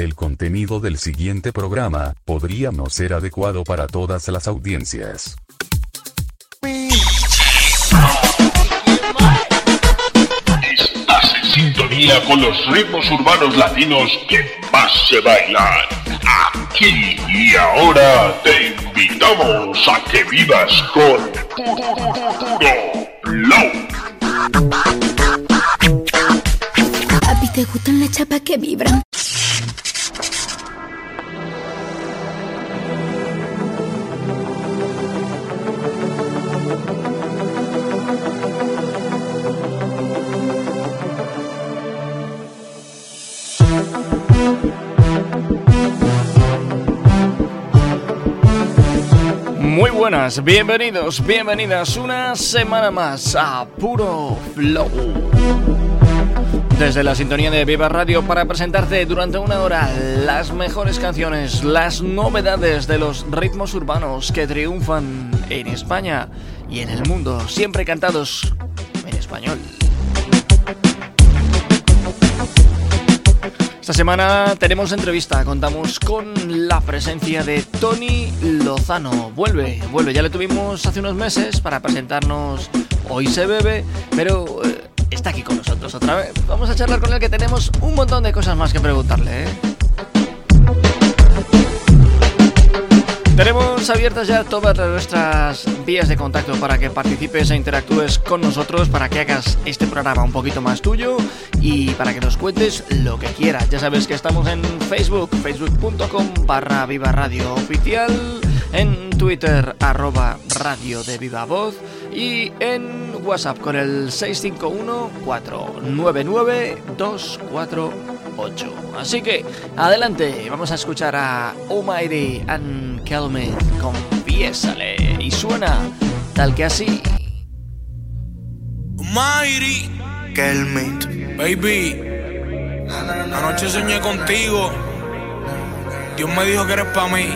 el contenido del siguiente programa podría no ser adecuado para todas las audiencias. Estás en sintonía con los ritmos urbanos latinos que más se bailan. Aquí y ahora te invitamos a que vivas con puro flow. Papi, ¿te gustan las chapas que vibran? Muy buenas, bienvenidos, bienvenidas una semana más a Puro Flow. Desde la sintonía de Viva Radio para presentarte durante una hora las mejores canciones, las novedades de los ritmos urbanos que triunfan en España y en el mundo, siempre cantados en español. Esta semana tenemos entrevista, contamos con la presencia de Tony Lozano. Vuelve, vuelve, ya le tuvimos hace unos meses para presentarnos Hoy se bebe, pero eh, está aquí con nosotros otra vez. Vamos a charlar con él que tenemos un montón de cosas más que preguntarle. ¿eh? Tenemos abiertas ya todas nuestras vías de contacto para que participes e interactúes con nosotros, para que hagas este programa un poquito más tuyo y para que nos cuentes lo que quieras. Ya sabes que estamos en Facebook, facebook.com barra Viva Radio Oficial, en Twitter arroba Radio de Viva Voz y en WhatsApp con el 651-499-248. Así que adelante, vamos a escuchar a Almighty and Kelmet, confiésale, y suena tal que así. Almighty Kelmet, baby, anoche soñé contigo, Dios me dijo que eres para mí,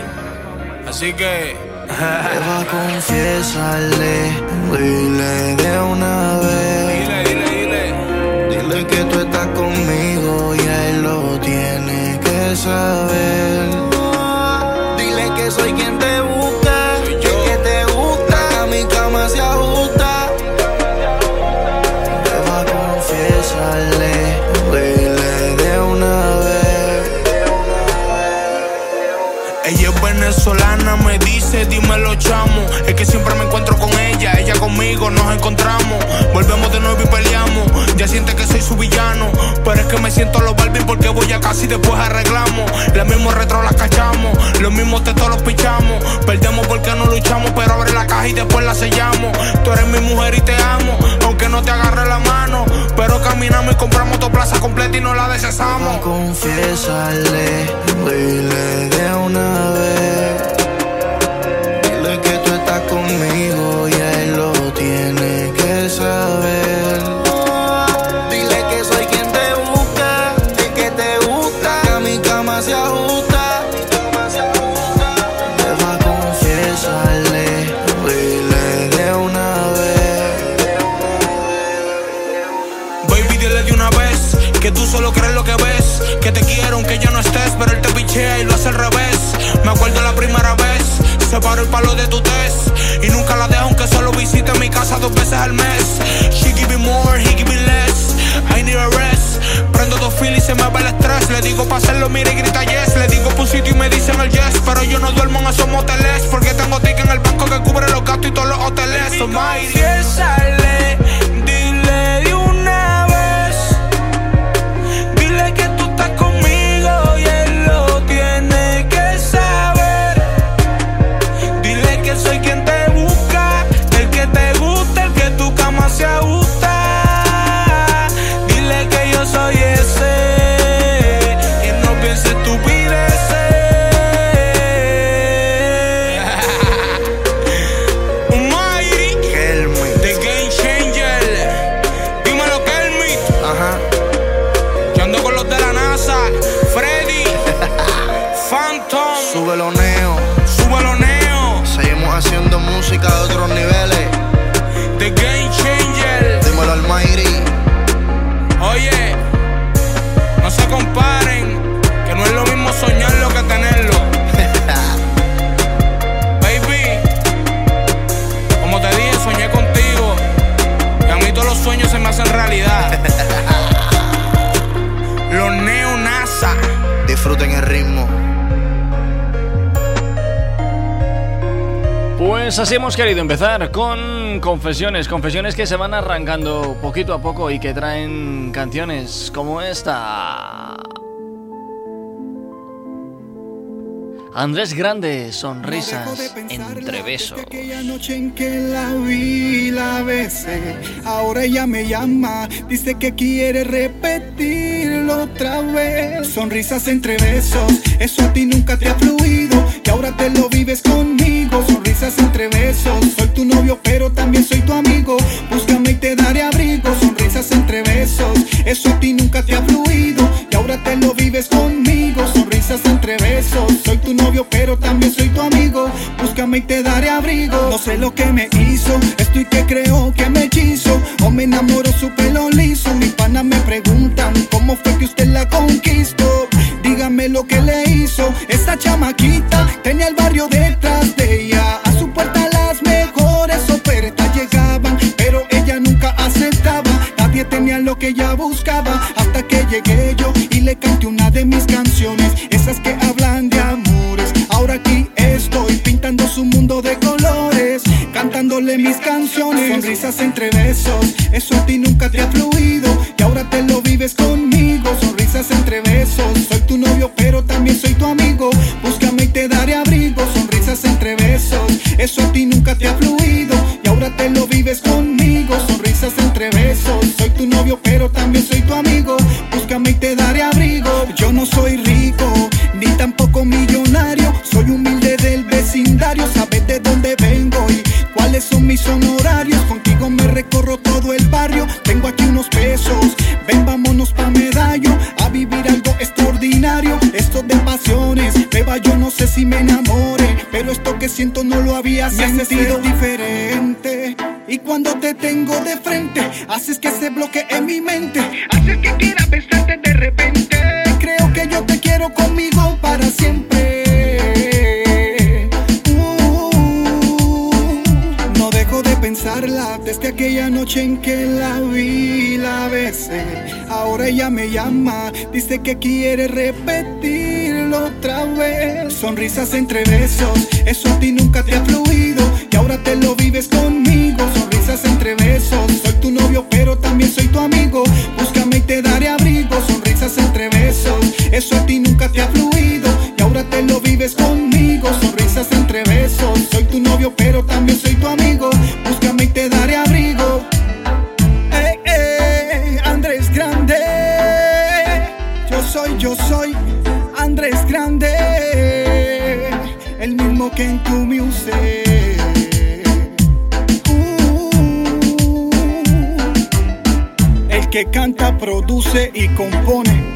así que... Eva, confiésale, dile de una vez. Dile, dile, dile. Dile que tú Dile que soy quien te busca, Soy yo. que te gusta, a mi cama se ajusta. Eva, confiésale, dile de una vez. Ella es venezolana, me dice, dímelo chamo. Es que siempre me encuentro con ella, ella conmigo nos encontramos. Volvemos de nuevo y peleamos. Siente que soy su villano. Pero es que me siento los Barbie porque voy a casa y después arreglamos. Los mismos retro las cachamos, los mismos tetos los pichamos. Perdemos porque no luchamos, pero abre la caja y después la sellamos. Tú eres mi mujer y te amo, aunque no te agarre la mano. Pero caminamos y compramos tu plaza completa y no la desecamos. Confiésale, dile de una vez. Que te quiero aunque yo no estés, pero él te pichea y lo hace al revés. Me acuerdo la primera vez, se paró el palo de tu test. Y nunca la dejo aunque solo visite mi casa dos veces al mes. She give me more, he give me less. I need a rest. Prendo dos filas y se me va el estrés. Le digo pa' hacerlo, mira y grita yes. Le digo un sitio y me dicen el yes. Pero yo no duermo en esos moteles. Porque tengo ticket en el banco que cubre los gastos y todos los hoteles. So, my Confiésale, Pues así hemos querido empezar con confesiones, confesiones que se van arrancando poquito a poco y que traen canciones como esta. Andrés Grande, sonrisas entre besos. Aquella noche en que la vi, la besé. Ahora ella me llama, dice que quiere otra vez. Sonrisas entre besos, eso a ti nunca te ha fluido. Y ahora te lo vives conmigo. Sonrisas entre besos, soy tu novio, pero también soy tu amigo. Búscame y te daré abrigo. Sonrisas entre besos, eso a ti nunca te ha fluido. Y ahora te lo vives conmigo. Sonrisas entre besos, soy tu novio pero también soy tu amigo. Búscame y te daré abrigo. No sé lo que me hizo, estoy que creo que me quiso. O me enamoró su pelo liso. Mis panas me preguntan cómo fue que usted la conquistó. Dígame lo que le hizo. Esa chamaquita tenía el barrio detrás de ella. A su puerta las mejores ofertas llegaban, pero ella nunca aceptaba. Nadie tenía lo que ella buscaba hasta que llegué yo y le canté una de mis canciones, esas que hablan de amor aquí estoy pintando su mundo de colores, cantándole mis canciones, sonrisas entre besos, eso a ti nunca te ha fluido y ahora te lo vives conmigo, eso a ti nunca te ha fluido. Y ahora te lo vives conmigo, sonrisas entre besos, soy tu novio pero también soy tu amigo, no lo había sentido diferente. Y cuando te tengo de frente, haces que se bloquee en mi mente, haces que quiera besarte de repente. Creo que yo te quiero conmigo para siempre. desde aquella noche en que la vi, la besé. Ahora ella me llama, dice que quiere otra vez. Sonrisas entre besos, eso a ti nunca te ha fluido y ahora te lo vives conmigo. Sonrisas entre besos, soy tu novio pero también soy tu amigo. Búscame y te daré abrigo. Sonrisas entre besos, eso a ti nunca te ha fluido produce y compone.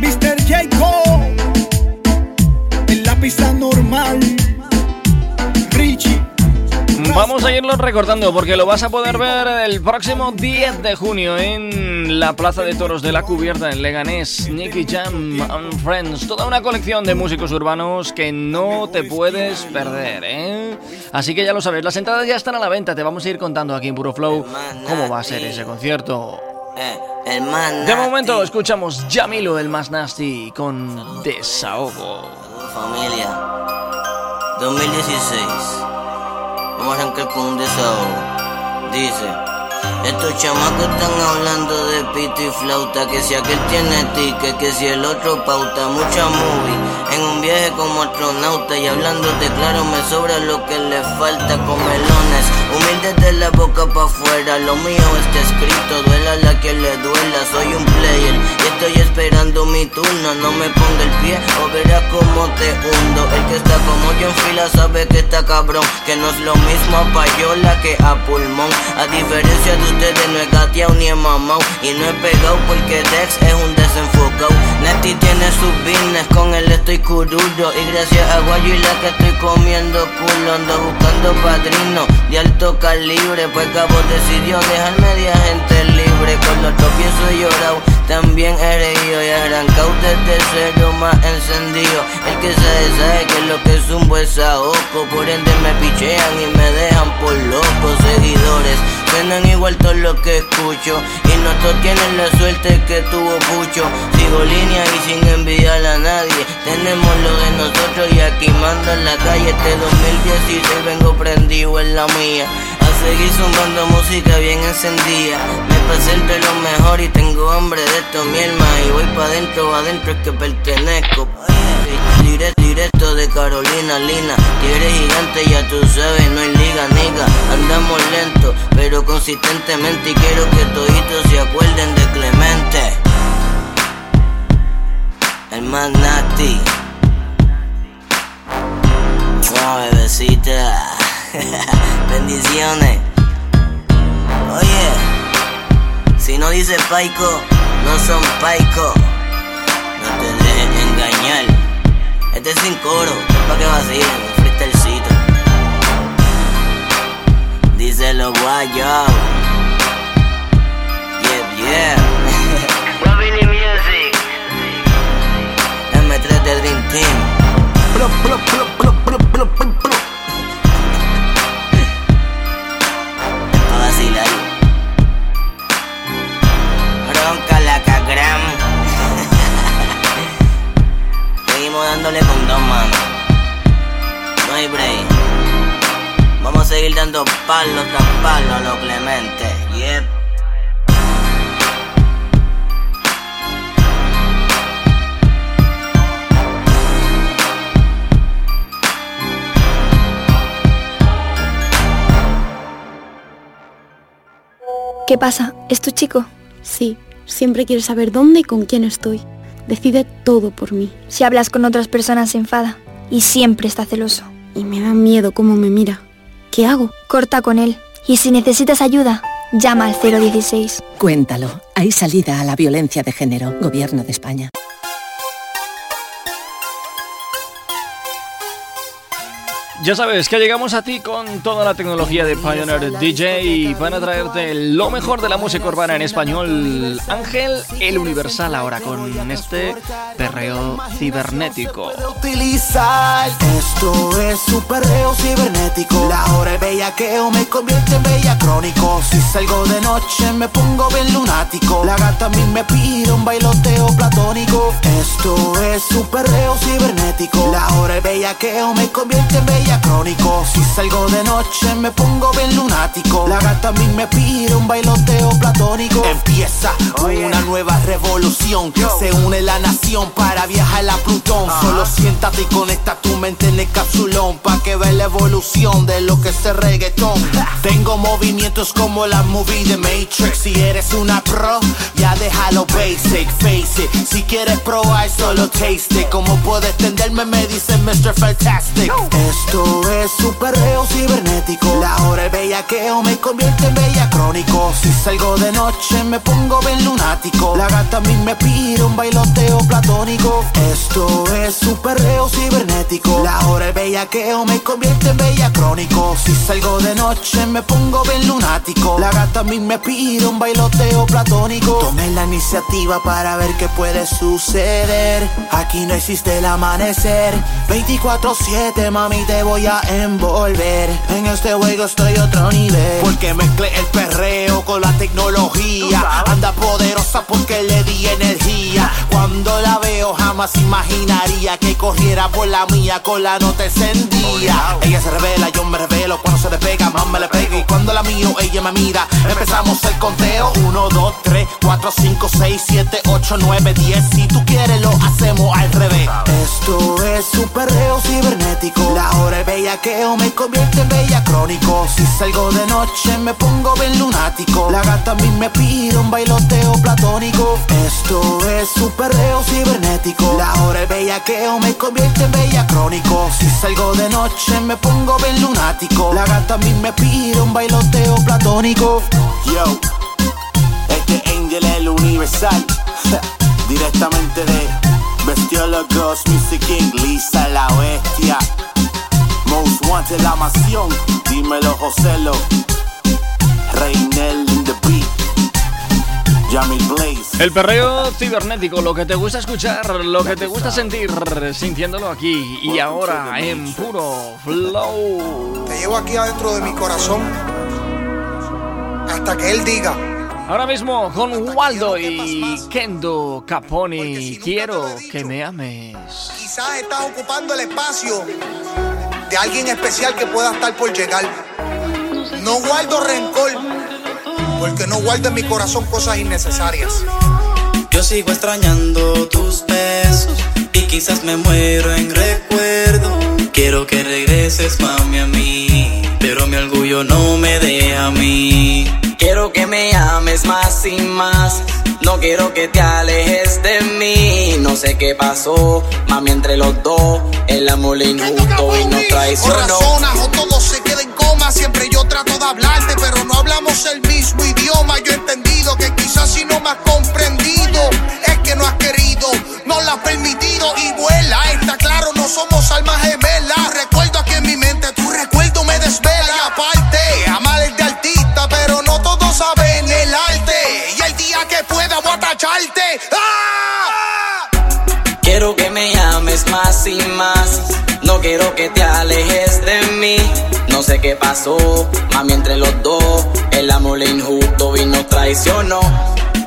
Mr. Jacob. En la pista normal. Richie. Vamos a irlo recordando porque lo vas a poder ver el próximo 10 de junio en la Plaza de Toros de la Cubierta en Leganés. Nicky Jam and Friends. Toda una colección de músicos urbanos que no te puedes perder, ¿eh? Así que ya lo sabes, las entradas ya están a la venta. Te vamos a ir contando aquí en Puro Flow cómo va a ser ese concierto. De momento escuchamos Jamilo, el más nasty, con Desahogo. Familia, 2016. Vamos a arrancar con un desahogo. Dice. Estos chamacos están hablando de pito y flauta, que si aquel tiene ticket, que si el otro pauta, mucha movie, en un viaje como astronauta y hablándote claro me sobra lo que le falta con melones, humilde de boca pa' afuera, lo mío está escrito, duela la que le duela, soy un player y estoy esperando mi turno, no me ponga el pie o verás cómo te hundo, el que está como yo en fila sabe que está cabrón, que no es lo mismo a payola que a pulmón, a diferencia de ustedes no he gateado ni he mamado Y no he pegado porque Dex es un desenfocado Netty tiene sus business, con él estoy cururo. Y gracias a Guayo y la que estoy comiendo culo Ando buscando padrino de alto calibre Pues Cabo decidió dejar media gente libre Con los tropiezos he llorado, también he reído y arrancado desde cero más encendido. El que sabe, sabe que lo que es un buen saoco. Por ende me pichean y me dejan por loco. Seguidores, suenan igual todo lo que escucho. Y no todos tienen la suerte que tuvo Pucho. Sigo línea y sin envidiar a nadie. Tenemos lo de nosotros y aquí manda en la calle. Este 2016 vengo prendido en la mía. A seguir zumbando música bien encendida. Me pasé entre lo mejor y tengo hambre de esto, mi alma. Y voy pa' dentro, adentro es que pertenezco. Directo, directo de Carolina Lina. Tigre gigante, ya tú sabes, no hay liga, niga. Andamos lento, pero consistentemente. Y quiero que toditos se acuerden de Clemente. El más nasty. Bebecita. Bendiciones. Oye, si no dice paico, no son paico. No te dejes engañar. Este es sin coro, es pa' que vacilen, un freestylecito. Díselo guayo. Yeah, yeah. Family Music. M3 del Dream Team. ¿Qué pasa? ¿Es tu chico? Sí, siempre quiere saber dónde y con quién estoy. Decide todo por mí. Si hablas con otras personas se enfada y siempre está celoso. Y me da miedo cómo me mira. ¿Qué hago? Corta con él. Y si necesitas ayuda, llama al 016. Cuéntalo. Hay salida a la violencia de género. Gobierno de España. Ya sabes que llegamos a ti con toda la tecnología de Pioneer DJ y van a traerte lo mejor de la música urbana en español. Ángel, el Universal ahora con este perreo cibernético. Esto es un perreo cibernético. La hora de bellaqueo me convierte en bella crónico. Si salgo de noche me pongo bien lunático. La gata a mí me pide un bailoteo platónico. Esto es un perreo cibernético. La hora de bellaqueo me convierte en bella crónico. Si salgo de noche me pongo bien lunático. La gata a mí me pide un bailoteo platónico. Empieza una nueva revolución. Se une la nación para viajar a Plutón. Solo siéntate y conecta tu mente en el capsulón. Pa' que veas la evolución de lo que es el reggaetón. Tengo movimientos como la movie de Matrix. Si eres una pro, ya déjalo basic, face it. Si quieres probar, solo taste it. Como puedes tenderme, me dice Mr. Fantastic. Esto es un perreo cibernético. La hora de bellaqueo me convierte en bella crónico. Si salgo de noche me pongo bien lunático. La gata a mí me pide un bailoteo platónico. Esto es un perreo cibernético. La hora de bellaqueo me convierte en bella crónico. Si salgo de noche me pongo bien lunático. La gata a mí me pide un bailoteo platónico. Tomé la iniciativa para ver qué puede suceder. Aquí no existe el amanecer. 24-7, mami, te voy a envolver. En este juego estoy otro nivel. Porque mezclé el perreo con la tecnología. Anda poderosa porque le di energía. Cuando la veo jamás imaginaría que corriera por la mía con la nota encendida. Ella se revela, yo me revelo. Cuando se despega, más me le pego. Y cuando la miro, ella me mira. Empezamos el conteo. 1, 2, 3, 4, 5, 6, 7, 8, 9, 10. Si tú quieres, lo hacemos al revés. Esto es un perreo cibernético. La hora de bellaqueo me convierte en bella crónico. Si salgo de noche me pongo bien lunático. La gata a mí me pide un bailoteo platónico. Esto es un perreo cibernético. La hora de bellaqueo me convierte en bella crónico. Si salgo de noche me pongo bien lunático. La gata a mí me pide un bailoteo platónico. Yo, este Angel es el universal. Directamente de Bestiólogos Music King, Lisa la bestia. Most Wanted la dímelo Joselo. Reinel in the beat. El perreo cibernético, lo que te gusta escuchar, lo que te gusta sentir, sintiéndolo aquí y ahora en puro flow. Te llevo aquí adentro de mi corazón hasta que él diga. Ahora mismo con Waldo y Kendo Caponi, quiero que me ames. Quizás estás ocupando el espacio de alguien especial que pueda estar por llegar. No guardo rencor, porque no guardo en mi corazón cosas innecesarias. Yo sigo extrañando tus besos y quizás me muero en recuerdo. Quiero que regreses, mami, a mí, pero mi orgullo no me deja a mí. Quiero que me ames más y más. No quiero que te alejes de mí. No sé qué pasó, mami, entre los dos. El amor injusto y nos traicionó. O o todo se queda en coma. Siempre yo trato de hablarte, pero no hablamos el mismo idioma. Yo he entendido que quizás si no me has comprendido, es que no has querido, no lo has permitido. Y vuela, está claro, no somos almas gemelas. Recuerdo aquí en mi mente, tu recuerdo me desvela. Y aparte, ¡Ah! Quiero que me ames más y más. No quiero que te alejes de mí. No sé qué pasó, mami, entre los dos. El amor injusto y nos traicionó.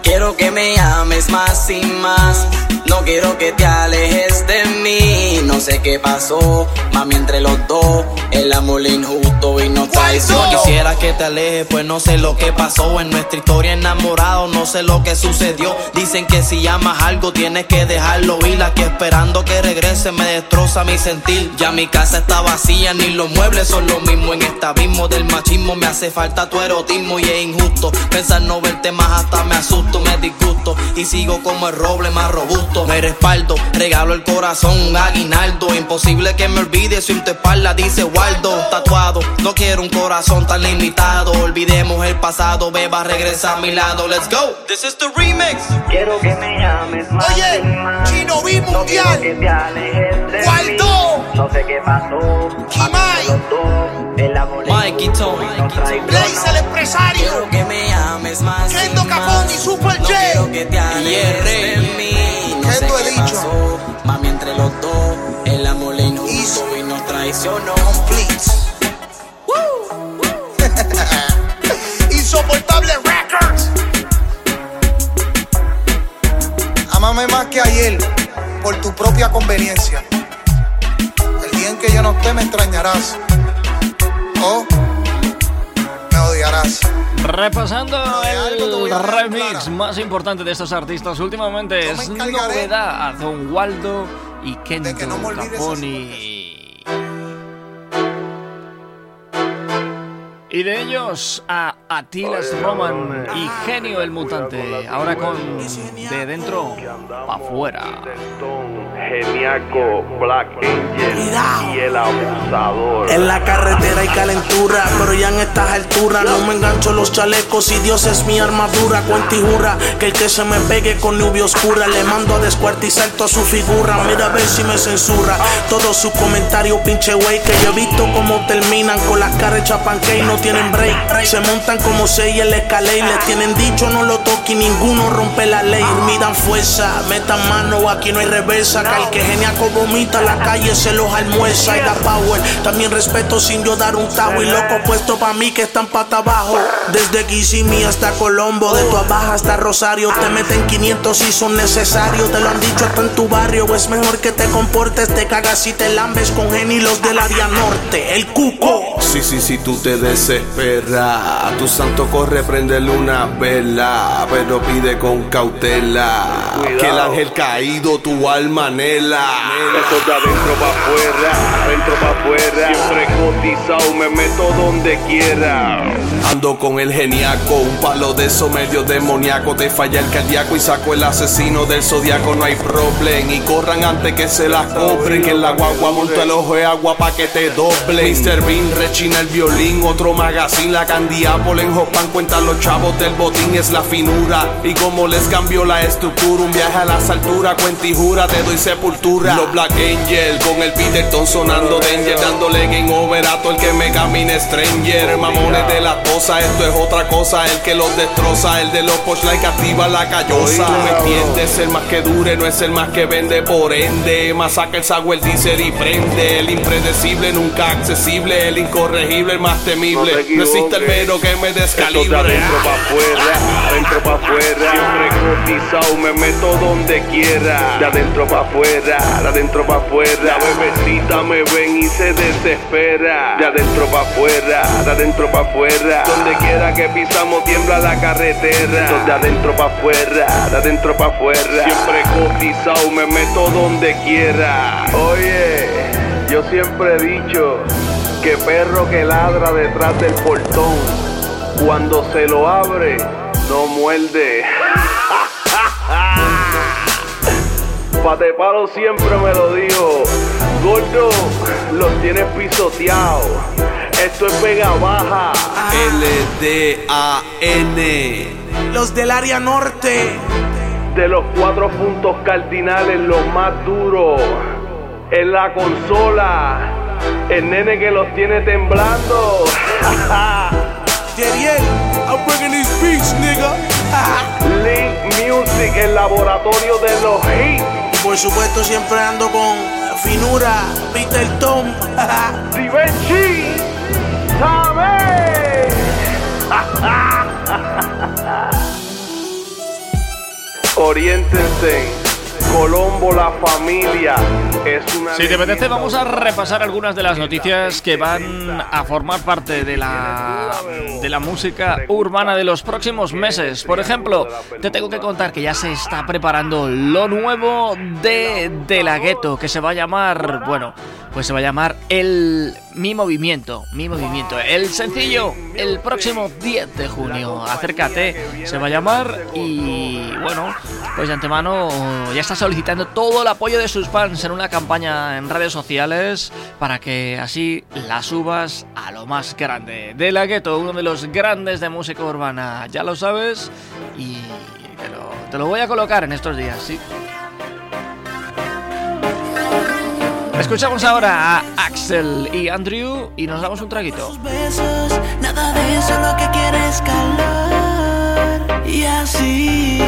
Quiero que me ames más y más. No quiero que te alejes de mí. No sé qué pasó, mami, entre los dos. El amor injusto y nos traicionó. Quisiera que te alejes, pues no sé lo que pasó. En nuestra historia enamorado, no sé lo que sucedió. Dicen que si amas algo, tienes que dejarlo ir. Aquí esperando que regrese, me destroza mi sentir. Ya mi casa está vacía, ni los muebles son lo mismo. En este abismo del machismo me hace falta tu erotismo y es injusto. Pensar no verte más hasta me asusto, me disgusto. Y sigo como el roble más robusto. Me respaldo, regalo el corazón, un aguinaldo. Imposible que me olvide si en tu espalda dice Waldo. Tatuado, no quiero un corazón tan limitado. Olvidemos el pasado, beba, regresa a mi lado. Let's go. This is the remix. Quiero que me ames más. Oye, Chino B No quiero Mundial. que te alejes de Waldo. mí. No sé qué pasó. Mikey Tone. Blaze el empresario. Quiero que me ames más. Kendo y más. Capone y Super No J. quiero que te alejes de mí. Sé Kendo he dicho. pasó. Mami, entre los dos, el amor injusto y nos traicionó. Complete. Insoportable Records. Amame más que ayer, por tu propia conveniencia. El día en que yo no esté me extrañarás. O me odiarás. Repasando el remix más importante de estos artistas últimamente es novedad a Don Waldo y Kendo Caponi. Y de ellos a Atilas Roman y Genio el Mutante. Ahora con De Dentro pa' afuera. Geniaco, Black Angel y el abusador. En la carretera hay calentura, pero ya en estas alturas no me engancho los chalecos y Dios es mi armadura. Cuenta y jura que el que se me pegue con lluvia oscura le mando a descuartizar toda su figura. Mira a ver si me censura todos sus comentarios, pinche wey. Que yo he visto cómo terminan con las caras hechas pancake no tienen break. Se montan como seis en la escalera y le tienen dicho no lo toque y ninguno rompe la ley. Midan fuerza, metan mano, aquí no hay reversa. Que al que geniaco vomita la calle se los almuerza. Y da power, también respeto sin yo dar un tajo. Y loco puesto pa' mí que están pata abajo. Desde Kissimmee hasta Colombo, de tu abajo hasta Rosario. Te meten 500 si son necesarios. Te lo han dicho hasta en tu barrio. Es mejor que te comportes, te cagas y te lambes con genilos del área norte. El cuco. Sí, sí, sí, tú te desesperas. A tu santo corre, prendele una vela. Pero pide con cautela. Que el ángel caído tu alma anhela. Esto de adentro pa' afuera, adentro pa' afuera. Siempre cotizado, me meto donde quiera. Ando con el geniaco, un palo de eso medio demoníaco. Te falla el cardíaco y saco el asesino del zodiaco. No hay problem. Y corran antes que se las cobren. Que en la guagua monto el ojo de agua pa' que te doble. Mr. Bean rechina el violín. Otro magazine, la candy Apple en Jopan. Cuenta los chavos del botín, es la finura. Y como les cambió la estructura, un viaje a las alturas. Cuenta y jura, te doy sepultura. Los Black Angel con el Peterton sonando danger. Dándole game over a todo el que me camine stranger. Mamones de la cosa, esto es otra cosa. El que los destroza, el de los que activa la callosa. Tú me entiendes, el más que dure no es el más que vende, por ende. Masacra el sago, el diésel y prende. El impredecible, nunca accesible. El incorregible, el más temible. No, existe el mero que me descalibre. de adentro pa' afuera, adentro pa' afuera. Siempre cotizado, me meto donde quiera. De adentro pa' afuera, de adentro pa' afuera. La bebecita me ven y se desespera. De adentro pa' afuera, de adentro pa' afuera. Donde quiera que pisamos tiembla la carretera. De adentro pa' afuera, de adentro pa' afuera. Siempre cotizado, me meto donde quiera. Oye, yo siempre he dicho que perro que ladra detrás del portón, cuando se lo abre, no muerde. Patepalo siempre me lo dijo. Gordo, los tienes pisoteados. Esto es Vega Baja. L-D-A-N. Los del área norte. De los cuatro puntos cardinales, los más duros. En la consola. El nene que los tiene temblando. Yeriel, I'm bringing these beats, nigga. Link Music, el laboratorio de los hits. Por supuesto, siempre ando con finura, Peter Tom. Divenchi, ¿sabes? Oriéntense. Colombo, la familia. Es una Si te apetece, vamos a repasar algunas de las noticias que van a formar parte de la, de la música urbana de los próximos meses. Por ejemplo, te tengo que contar que ya se está preparando lo nuevo de De La Ghetto, que se va a llamar, bueno, pues se va a llamar El Mi Movimiento. Mi Movimiento. El sencillo, el próximo 10 de junio. Acércate, se va a llamar y bueno, pues de antemano ya está solicitando todo el apoyo de sus fans en una campaña en redes sociales para que así la subas a lo más grande. De la Ghetto, uno de los grandes de música urbana, ya lo sabes y te lo, te lo voy a colocar en estos días, sí. Escuchamos ahora a Axel y Andrew y nos damos un traguito. besos, nada de eso, lo que quieres calor. Y así,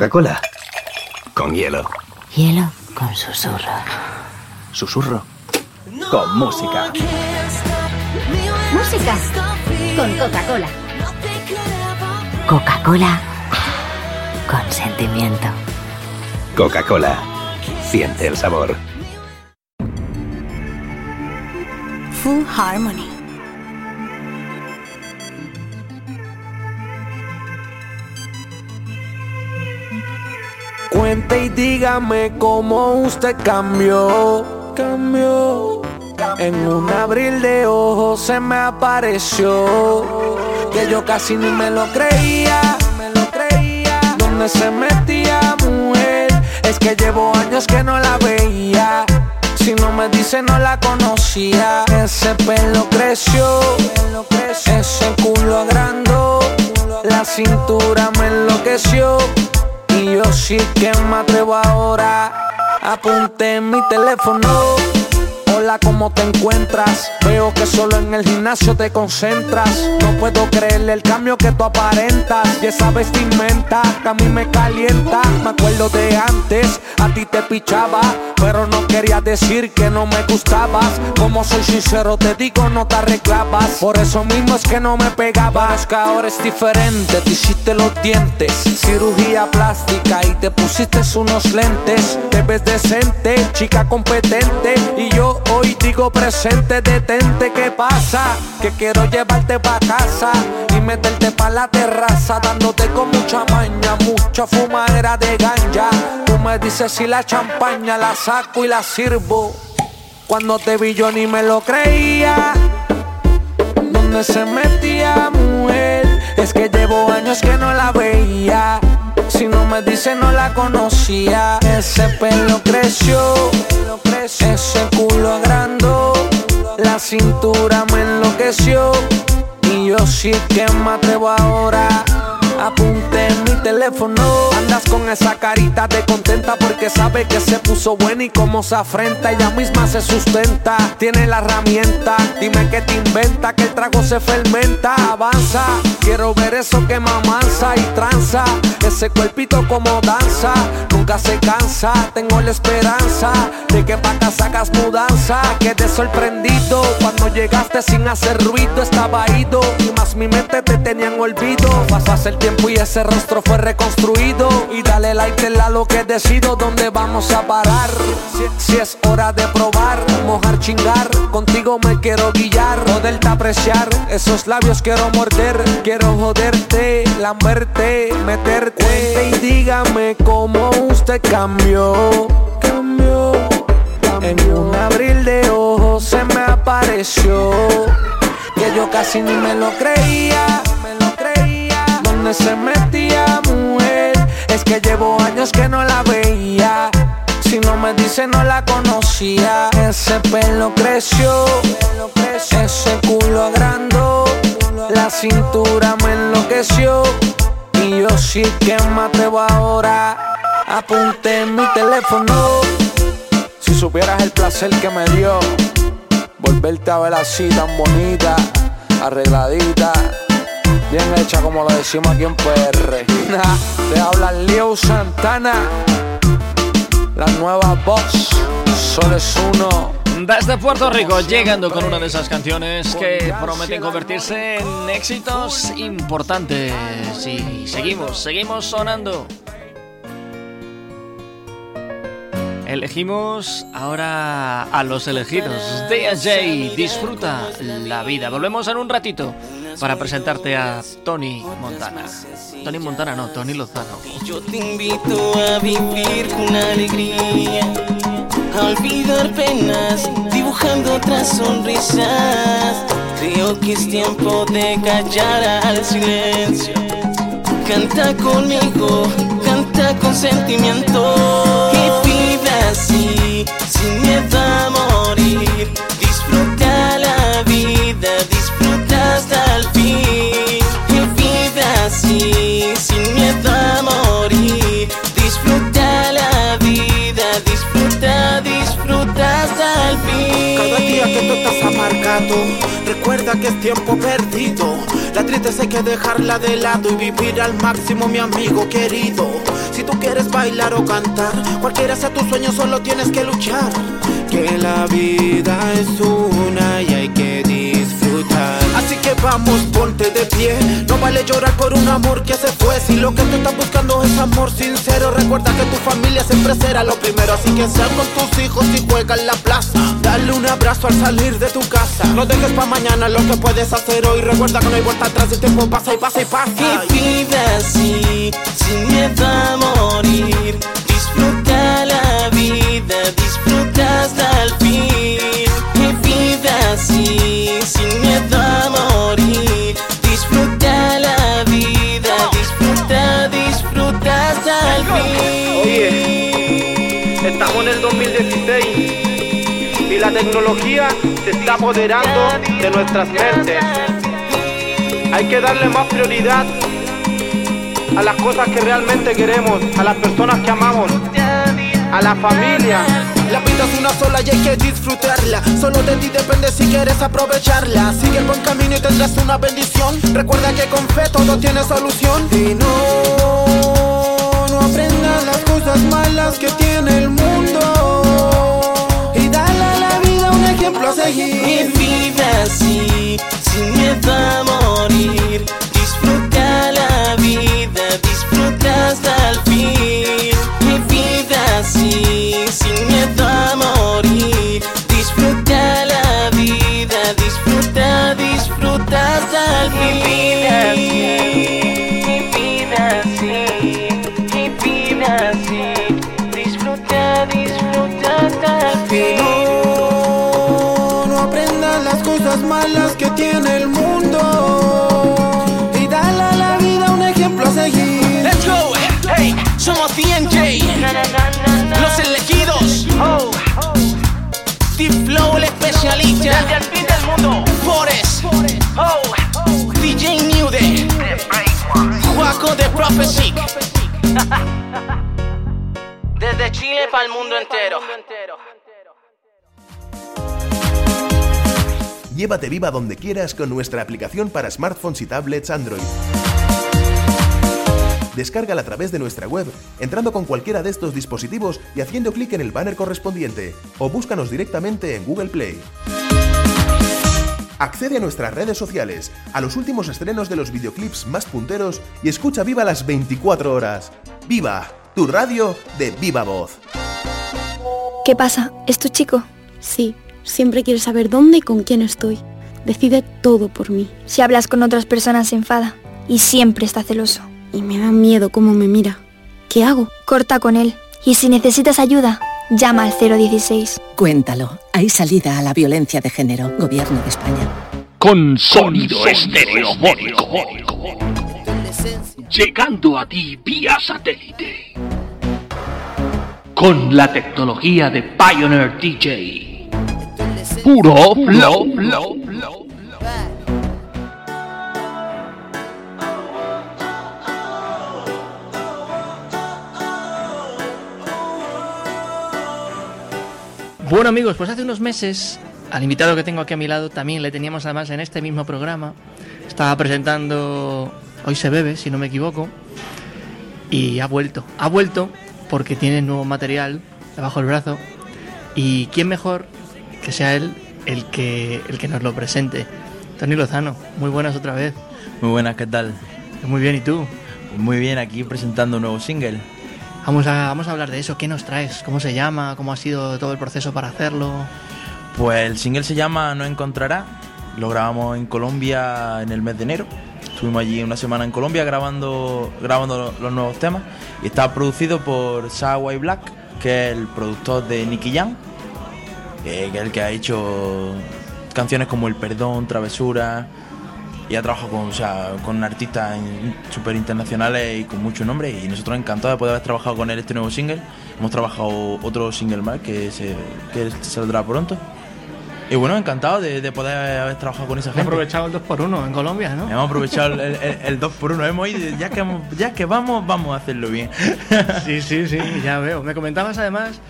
Coca-Cola. Con hielo. Hielo con susurro. Susurro. Con música. Música con Coca-Cola. Coca-Cola con sentimiento. Coca-Cola. Siente el sabor. Full Harmony. Y dígame cómo usted cambió, cambió. En un abril de ojos se me apareció que yo casi ni me lo creía, me lo creía. ¿Dónde se metía mujer? Es que llevo años que no la veía. Si no me dice no la conocía. Ese pelo creció, ese culo agrandó, la cintura me enloqueció. Yo sí que me atrevo ahora. Apunté en mi teléfono. Hola, ¿cómo te encuentras? Veo que solo en el gimnasio te concentras. No puedo creerle el cambio que tú aparentas. Y esa vestimenta que a mí me calienta. Me acuerdo de antes, a ti te pichaba. Pero no quería decir que no me gustabas. Como soy sincero, te digo, no te arreglabas. Por eso mismo es que no me pegabas. que ahora es diferente, te hiciste los dientes. Cirugía plástica y te pusiste unos lentes. Te ves decente, chica competente. Y yo hoy digo presente, detente, ¿qué pasa? Que quiero llevarte pa' casa y meterte pa' la terraza, dándote con mucha maña, mucha fumadera de ganja. Tú me dices si la champaña la y la sirvo. Cuando te vi yo ni me lo creía. ¿Dónde se metía mujer? Es que llevo años que no la veía. Si no me dice no la conocía. Ese pelo creció, ese culo agrandó, la cintura me enloqueció. Y yo sí que me atrevo ahora. Apunté en mi teléfono. Andas con esa carita de contenta porque sabe que se puso buena y como se afrenta, ella misma se sustenta. Tiene la herramienta, dime que te inventa, que el trago se fermenta. Avanza, quiero ver eso que me amansa y tranza. Ese cuerpito como danza, nunca se cansa. Tengo la esperanza de que pa' acá sacas mudanza. Quedé sorprendido cuando llegaste sin hacer ruido, estaba ido y más mi mente te tenían olvido. Pasas el tiempo ese rostro fue reconstruido. Y dale like a lo que decido, dónde vamos a parar. Si, es hora de probar, mojar, chingar, contigo me quiero guiar, poderte apreciar. Esos labios quiero morder, quiero joderte, lamberte, meterte. Cuente y dígame cómo usted cambió, cambió. En un abril de ojos se me apareció que yo casi ni me lo creía. ¿Dónde se metía mujer? Es que llevo años que no la veía. Si no me dice no la conocía. Ese pelo creció, ese culo agrandó, la cintura me enloqueció. Y yo sí que me atrevo ahora. Apunté en mi teléfono. Si supieras el placer que me dio volverte a ver así tan bonita, arregladita, bien hecha como lo decimos aquí en PR. Te habla Leo Santana, la nueva voz, solo es uno. Desde Puerto Rico, llegando con una de esas canciones que prometen convertirse en éxitos importantes. Y seguimos, seguimos sonando. Elegimos ahora a los elegidos. DJ, disfruta la vida. Volvemos en un ratito para presentarte a Tony Montana. Tony Montana no, Tony Lozano. Yo te invito a vivir con alegría, a olvidar penas, dibujando otras sonrisas. Creo que es tiempo de callar al silencio. Canta conmigo, canta con sentimiento. Así, sin miedo a morir. Disfruta la vida, disfruta hasta el fin. Y vive así, sin miedo a morir. Disfruta la vida, disfruta, disfruta hasta el fin. Cada día que tú estás amargado, recuerda que es tiempo perdido. La tristeza hay que dejarla de lado y vivir al máximo, mi amigo querido. Si tú quieres bailar o cantar, cualquiera sea tu sueño, solo tienes que luchar. Que la vida es una y vamos, ponte de pie. No vale llorar por un amor que se fue. Si lo que tú estás buscando es amor sincero, recuerda que tu familia siempre será lo primero. Así que sal con tus hijos y juega en la plaza. Dale un abrazo al salir de tu casa. No dejes para mañana lo que puedes hacer hoy. Recuerda que no hay vuelta atrás. El tiempo pasa y pasa y pasa. Que viva así, sin miedo a morir. Tecnología se está apoderando de nuestras mentes. Hay que darle más prioridad a las cosas que realmente queremos, a las personas que amamos, a la familia. La vida es una sola y hay que disfrutarla. Solo de ti depende si quieres aprovecharla. Sigue el buen camino y tendrás una bendición. Recuerda que con fe todo tiene solución. Y no, no aprendas las cosas malas que tiene el mundo. Ejemplo a seguir. viva así, sin miedo a morir. Disfruta la vida, cosas malas que tiene el mundo. Y dale a la vida un ejemplo a seguir. Let's go, hey, somos TNJ, los elegidos. T-Flow, el especialista. Desde el fin del mundo. Forest, DJ Nude, Juaco de Prophecy. Desde Chile para el mundo entero. Llévate viva donde quieras con nuestra aplicación para smartphones y tablets Android. Descárgala a través de nuestra web, entrando con cualquiera de estos dispositivos y haciendo clic en el banner correspondiente, o búscanos directamente en Google Play. Accede a nuestras redes sociales, a los últimos estrenos de los videoclips más punteros y escucha Viva las 24 horas. ¡Viva! Tu radio de Viva Voz. ¿Qué pasa? ¿Es tu chico? Sí, siempre quiere saber dónde y con quién estoy. Decide todo por mí. Si hablas con otras personas se enfada y siempre está celoso. Y me da miedo cómo me mira. ¿Qué hago? Corta con él. Y si necesitas ayuda, llama al 016. Cuéntalo. Hay salida a la violencia de género. Gobierno de España. Con sonido estereofónico. Llegando a ti vía satélite. Con la tecnología de Pioneer DJ. Puro flow. flow, flow. Bueno amigos, pues hace unos meses al invitado que tengo aquí a mi lado también le teníamos además en este mismo programa. Estaba presentando Hoy se bebe, si no me equivoco. Y ha vuelto. Ha vuelto porque tiene nuevo material debajo del brazo. Y quién mejor que sea él el que, el que nos lo presente. Tony Lozano, muy buenas otra vez. Muy buenas, ¿qué tal? Muy bien, ¿y tú? Muy bien, aquí presentando un nuevo single. Vamos a, vamos a hablar de eso. ¿Qué nos traes? ¿Cómo se llama? ¿Cómo ha sido todo el proceso para hacerlo? Pues el single se llama No Encontrará. Lo grabamos en Colombia en el mes de enero. Estuvimos allí una semana en Colombia grabando, grabando los nuevos temas. Y está producido por Sagway Black, que es el productor de Nicky Jam, que, que es el que ha hecho canciones como El Perdón, Travesura. Y ha trabajado con, o sea, con artistas súper internacionales y con mucho nombre. Y nosotros encantados de poder haber trabajado con él este nuevo single. Hemos trabajado otro single más que, se, que saldrá pronto. Y bueno, encantado de, de poder haber trabajado con esa gente. aprovechado el 2x1 en Colombia, ¿no? Hemos aprovechado el, el, el 2 por 1 Hemos ido, ya que, hemos- ya que vamos, vamos a hacerlo bien. Sí, sí, sí, ya veo. Me comentabas además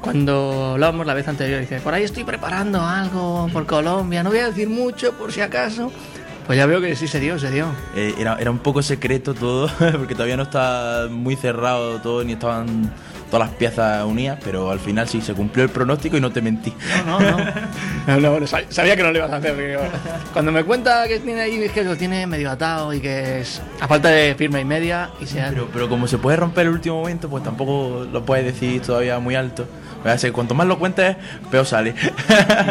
cuando hablábamos la vez anterior, dice, por ahí estoy preparando algo por Colombia, no voy a decir mucho por si acaso, Pues ya veo que sí se dio, se dio. Eh, era, era un poco secreto todo, porque todavía no está muy cerrado todo, ni estaban todas las piezas unidas, pero al final sí, se cumplió el pronóstico y no te mentí. No, no, no. No, no, bueno, sab- sabía que no lo ibas a hacer. porque cuando me cuenta que tiene ahí, es que lo tiene medio atado y que es a falta de firma y media y se Pero, pero como se puede romper el último momento, pues tampoco lo puedes decir todavía muy alto. Sea, cuanto más lo cuentes, peor sale.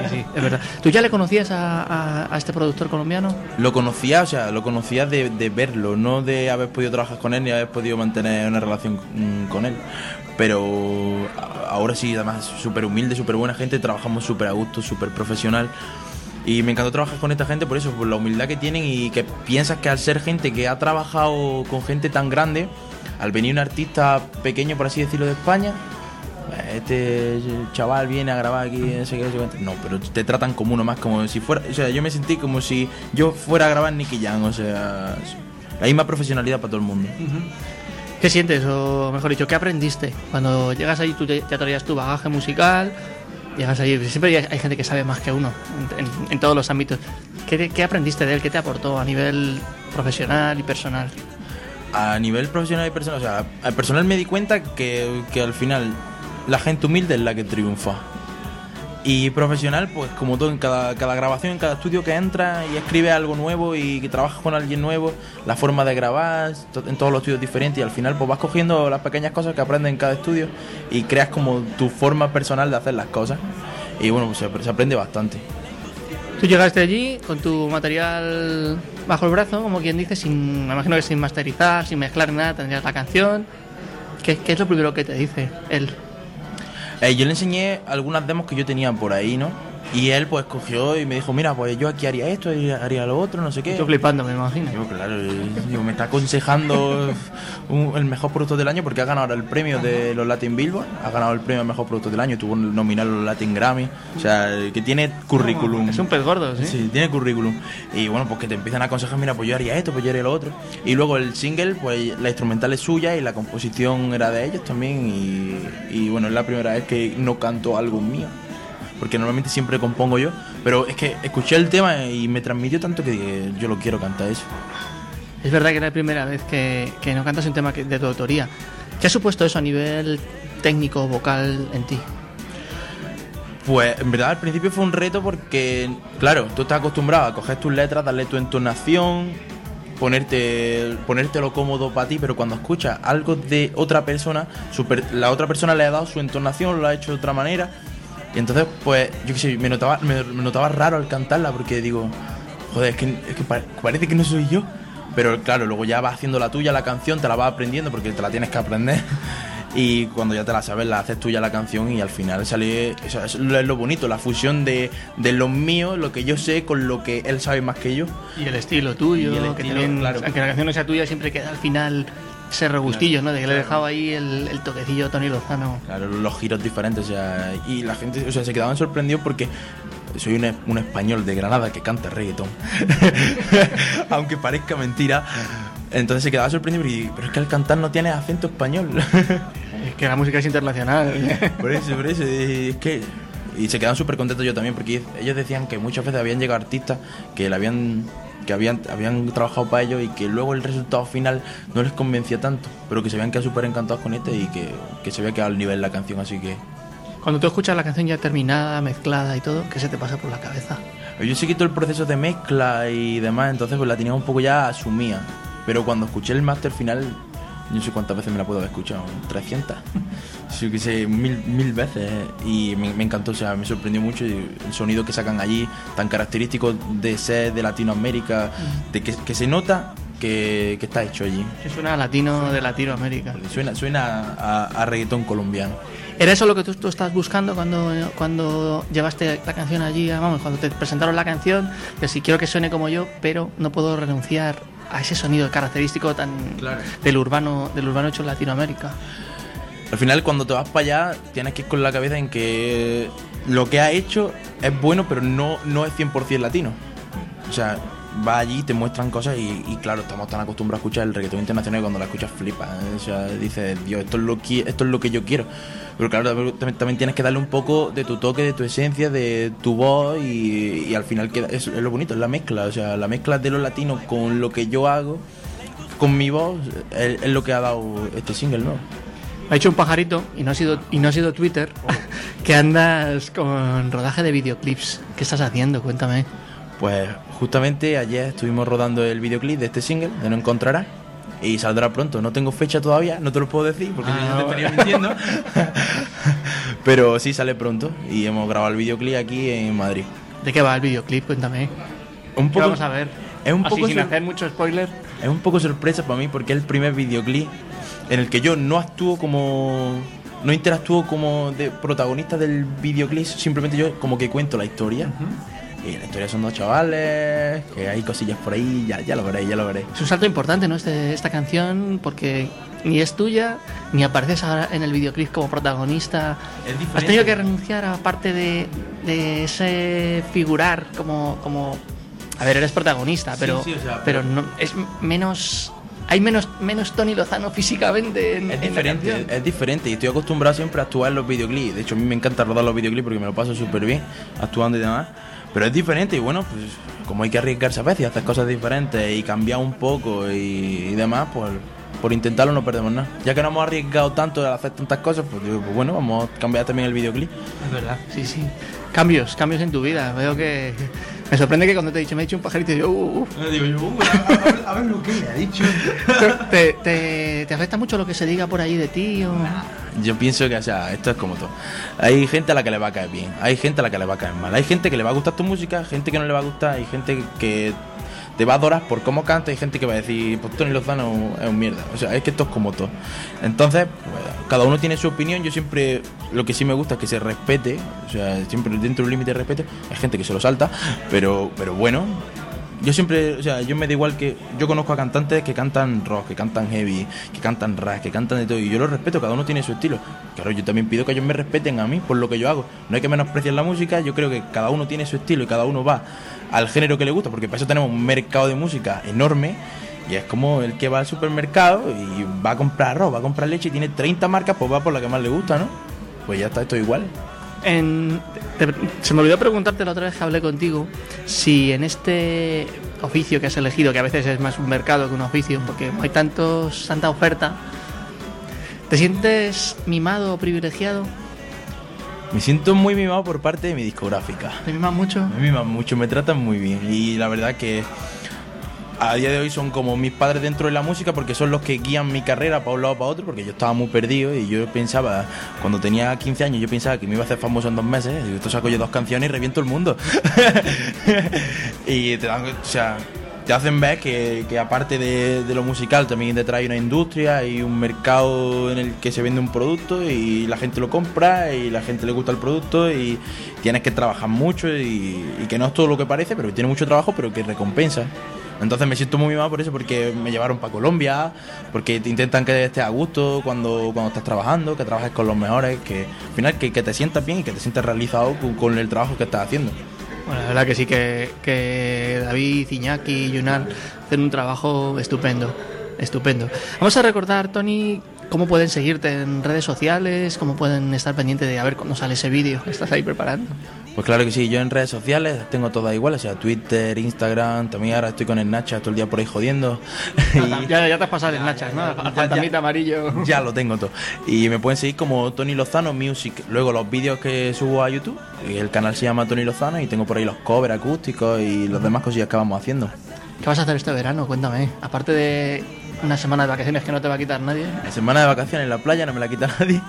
sí, es verdad. ¿Tú ya le conocías a, a- a este productor colombiano? Lo conocía, o sea, lo conocía de, de verlo, no de haber podido trabajar con él ni haber podido mantener una relación mm, con él. Pero ahora sí, además, súper humilde, súper buena gente, trabajamos súper a gusto, súper profesional. Y me encantó trabajar con esta gente por eso, por la humildad que tienen y que piensas que al ser gente que ha trabajado con gente tan grande, al venir un artista pequeño, por así decirlo, de España, este chaval viene a grabar aquí, no sé qué, no pero te tratan como uno más, como si fuera. O sea, yo me sentí como si yo fuera a grabar Nicky Jam, o sea, la misma profesionalidad para todo el mundo. ¿Qué sientes? O mejor dicho, ¿qué aprendiste? Cuando llegas ahí, tú te- traías tu bagaje musical, llegas ahí, siempre hay hay gente que sabe más que uno en, en- en todos los ámbitos. ¿Qué, qué aprendiste de él? ¿Qué te aportó a nivel profesional y personal? A nivel profesional y personal, o sea, al personal me di cuenta que, que al final la gente humilde es la que triunfa. Y profesional, pues como todo, en cada, cada grabación, en cada estudio que entra y escribe algo nuevo y que trabajas con alguien nuevo, la forma de grabar, en todos los estudios diferentes y al final pues vas cogiendo las pequeñas cosas que aprendes en cada estudio y creas como tu forma personal de hacer las cosas. Y bueno, pues se, se aprende bastante. Tú llegaste allí con tu material bajo el brazo, como quien dice, sin, me imagino que sin masterizar, sin mezclar nada, tendrías la canción. ¿Qué, qué es lo primero que te dice él? Eh, yo le enseñé algunas demos que yo tenía por ahí, ¿no? Y él pues cogió y me dijo, mira, pues yo aquí haría esto, y haría lo otro, no sé qué. Yo flipando, me imagino. Yo, claro, me está aconsejando un- el mejor producto del año porque ha ganado ahora el premio de los Latin Billboard, ha ganado el premio al mejor producto del año, tuvo nominado los Latin Grammy, o sea, que tiene currículum. Es un pez gordo, ¿sí? Sí, tiene currículum. Y bueno, pues que te empiezan a aconsejar, mira, pues yo haría esto, pues yo haría lo otro. Y luego el single, pues la instrumental es suya y la composición era de ellos también. Y, y bueno, es la primera vez que no canto algo mío. Porque normalmente siempre compongo yo. Pero es que escuché el tema y me transmitió tanto que dije, yo lo quiero cantar eso. Es verdad que era la primera vez que, que no cantas un tema de tu autoría. ¿Qué ha supuesto eso a nivel técnico, vocal en ti? Pues en verdad al principio fue un reto porque, claro, tú estás acostumbrado a coger tus letras, darle tu entonación, ponerte ponértelo cómodo para ti, pero cuando escuchas algo de otra persona, su per- la otra persona le ha dado su entonación, lo ha hecho de otra manera, y entonces, pues, yo qué sé, me notaba, me, me notaba raro al cantarla porque digo, joder, es que, es que pa- parece que no soy yo. Pero claro, luego ya vas haciendo la tuya la canción, te la vas aprendiendo porque te la tienes que aprender. Y cuando ya te la sabes, la haces tuya la canción y al final sale. Eso es lo, bonito, la fusión de, de lo mío, lo que yo sé, con lo que él sabe más que yo. Y el estilo tuyo, Y el que estilo, también, claro. aunque la canción no sea tuya, siempre queda al final ese regustillo, ¿no? De que le he dejado ahí el, el toquecillo a Tony Lozano. Claro, los giros diferentes, o sea, y la gente, o sea, se quedaban sorprendidos porque soy un, un español de Granada que canta reggaetón. Aunque parezca mentira. Entonces se quedaba sorprendido, pero, pero es que al cantar no tiene acento español. Es que la música es internacional. por eso, por eso, y es que... Y se quedaban súper contentos yo también, porque ellos decían que muchas veces habían llegado artistas que le habían que habían, habían trabajado para ellos y que luego el resultado final no les convencía tanto, pero que se habían quedado súper encantados con este y que, que se había quedado al nivel la canción, así que... Cuando tú escuchas la canción ya terminada, mezclada y todo, ¿qué se te pasa por la cabeza? Yo sí quito el proceso de mezcla y demás, entonces pues la tenía un poco ya asumida. Pero cuando escuché el máster final, no sé cuántas veces me la puedo haber escuchado, 300. Yo que sé, mil, mil veces. Y me, me encantó, o sea, me sorprendió mucho el sonido que sacan allí, tan característico de ser de Latinoamérica, de que, que se nota que, que está hecho allí. Que suena a latino de Latinoamérica. Suena, suena a, a reggaetón colombiano. ¿Era eso lo que tú, tú estabas buscando cuando, cuando llevaste la canción allí? Vamos, cuando te presentaron la canción, que si quiero que suene como yo, pero no puedo renunciar a ese sonido característico tan del urbano del urbano hecho en Latinoamérica. Al final, cuando te vas para allá, tienes que ir con la cabeza en que lo que ha hecho es bueno, pero no, no es 100% latino. O sea, vas allí te muestran cosas y, claro, estamos tan acostumbrados a escuchar el reggaetón internacional y cuando la escuchas flipas. ¿eh? O sea, dices, Dios, esto es lo que, esto es lo que yo quiero. Pero claro, también, también tienes que darle un poco de tu toque, de tu esencia, de tu voz y, y al final queda, es, es lo bonito, es la mezcla. O sea, la mezcla de lo latino con lo que yo hago, con mi voz, es, es lo que ha dado este single, ¿no? Ha hecho un pajarito y no ha sido, y no ha sido Twitter que andas con rodaje de videoclips. ¿Qué estás haciendo? Cuéntame. Pues justamente ayer estuvimos rodando el videoclip de este single, de No Encontrarás, y saldrá pronto. No tengo fecha todavía, no te lo puedo decir porque Ah, si no te estaría mintiendo. Pero sí sale pronto y hemos grabado el videoclip aquí en Madrid. ¿De qué va el videoclip? Cuéntame. Un ¿Qué poco- vamos a ver? Es un Así, poco sin hacer mucho spoiler. Es un poco sorpresa para mí porque es el primer videoclip en el que yo no actúo como. No interactúo como de protagonista del videoclip, simplemente yo como que cuento la historia. Y la historia son dos chavales, que hay cosillas por ahí, ya, ya lo veréis, ya lo veréis. Es un salto importante, ¿no? Este, esta canción, porque ni es tuya, ni apareces ahora en el videoclip como protagonista. Es Has tenido que renunciar a parte de, de ese figurar como, como... A ver, eres protagonista, Sí, pero, sí, o sea, pero pero- no, es menos... Hay menos, menos Tony Lozano físicamente en, Es en la diferente, es diferente y estoy acostumbrado siempre a actuar en los videoclips. De hecho, a mí me encanta rodar los videoclips porque me lo paso súper bien actuando y demás. Pero es diferente y bueno, pues como hay que arriesgarse a veces y hacer cosas diferentes y cambiar un poco y, y demás, pues por intentarlo no perdemos nada. Ya que no hemos arriesgado tanto al hacer tantas cosas, pues digo, pues bueno, vamos a cambiar también el videoclip. Es verdad, sí, sí. Cambios, cambios en tu vida. Veo que... Me sorprende que cuando te he dicho, me he dicho un pajarito, yo... Uh, uh. Digo yo, uh, a ver lo que le ha dicho. ¿Te, te, te afecta mucho lo que se diga por ahí de ti? O... Yo pienso que, o sea, esto es como todo. Hay gente a la que le va a caer bien, hay gente a la que le va a caer mal, hay gente que le va a gustar tu música, gente que no le va a gustar, hay gente que te va a adorar por cómo canta, hay gente que va a decir, pues Tony Lozano es un mierda. O sea, es que esto es como todo. Entonces, pues, cada uno tiene su opinión, yo siempre, lo que sí me gusta es que se respete, o sea, siempre dentro de un límite de respeto, hay gente que se lo salta, pero, pero bueno, yo siempre, o sea, yo me da igual que. Yo conozco a cantantes que cantan rock, que cantan heavy, que cantan rap, que cantan de todo. Y yo los respeto, cada uno tiene su estilo. Claro, yo también pido que ellos me respeten a mí por lo que yo hago. No hay que menospreciar la música, yo creo que cada uno tiene su estilo y cada uno va al género que le gusta, porque para eso tenemos un mercado de música enorme. Y es como el que va al supermercado y va a comprar arroz, va a comprar leche y tiene 30 marcas, pues va por la que más le gusta, ¿no? Pues ya está, esto igual. Se me olvidó preguntarte la otra vez que hablé contigo si en este oficio que has elegido, que a veces es más un mercado que un oficio, porque hay tantos, tanta oferta, ¿te sientes mimado o privilegiado? Me siento muy mimado por parte de mi discográfica. ¿Te miman mucho? Me miman mucho, me tratan muy bien. Y la verdad que a día de hoy son como mis padres dentro de la música porque son los que guían mi carrera para un lado o para otro porque yo estaba muy perdido y yo pensaba, cuando tenía 15 años, yo pensaba que me iba a hacer famoso en dos meses. Digo, esto saco yo dos canciones y reviento el mundo. y te dan, o sea, te hacen ver que, que aparte de, lo musical también detrás hay una industria y un mercado en el que se vende un producto y la gente lo compra y la gente le gusta el producto y tienes que trabajar mucho y, que no es todo lo que parece, pero que tiene mucho trabajo, pero que recompensa. Entonces me siento muy mal por eso, porque me llevaron para Colombia, porque te intentan que estés a gusto cuando, cuando estás trabajando, que trabajes con los mejores, que al final que, que te sientas bien y que te sientas realizado con el trabajo que estás haciendo. Bueno, la verdad que sí, que, que David, Iñaki y Yunar hacen un trabajo estupendo, estupendo. Vamos a recordar, Tony, cómo pueden seguirte en redes sociales, cómo pueden estar pendientes de a ver cuándo sale ese vídeo estás ahí preparando. Pues claro que sí, yo en redes sociales tengo todas iguales, o sea, Twitter, Instagram, también ahora estoy con el Nacha todo el día por ahí jodiendo. Ya, ya te has pasado el Nachas, ¿no? Al fantasmita amarillo. Ya lo tengo todo. Y me pueden seguir como Tony Lozano Music. Luego los vídeos que subo a YouTube, y el canal se llama Tony Lozano y tengo por ahí los covers acústicos y las demás cosillas que vamos haciendo. ¿Qué vas a hacer este verano? Cuéntame. Aparte de una semana de vacaciones que no te va a quitar nadie. La semana de vacaciones en la playa no me la quita nadie.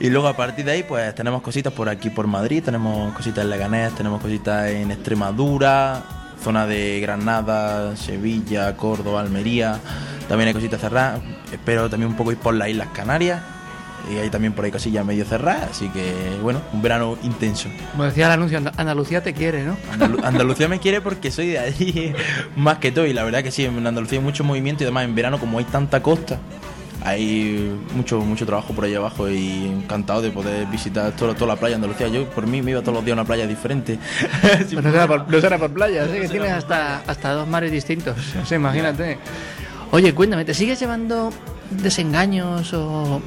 Y luego a partir de ahí pues tenemos cositas por aquí por Madrid, tenemos cositas en Leganés, tenemos cositas en Extremadura, zona de Granada, Sevilla, Córdoba, Almería. También hay cositas cerradas. Espero también un poco ir por las Islas Canarias. Y hay también por ahí cosillas medio cerradas, así que bueno, un verano intenso. Como decía el anuncio, And- Andalucía te quiere, ¿no? Andalu- Andalucía me quiere porque soy de allí más que todo y la verdad que sí, en Andalucía hay mucho movimiento y además en verano como hay tanta costa, hay mucho mucho trabajo por ahí abajo y encantado de poder visitar toda, toda la playa de Andalucía. Yo por mí me iba todos los días a una playa diferente. no, será por, no será por playas, ¿eh? que tienes hasta, hasta dos mares distintos. O sea, imagínate. Oye, cuéntame, ¿te sigues llevando desengaños o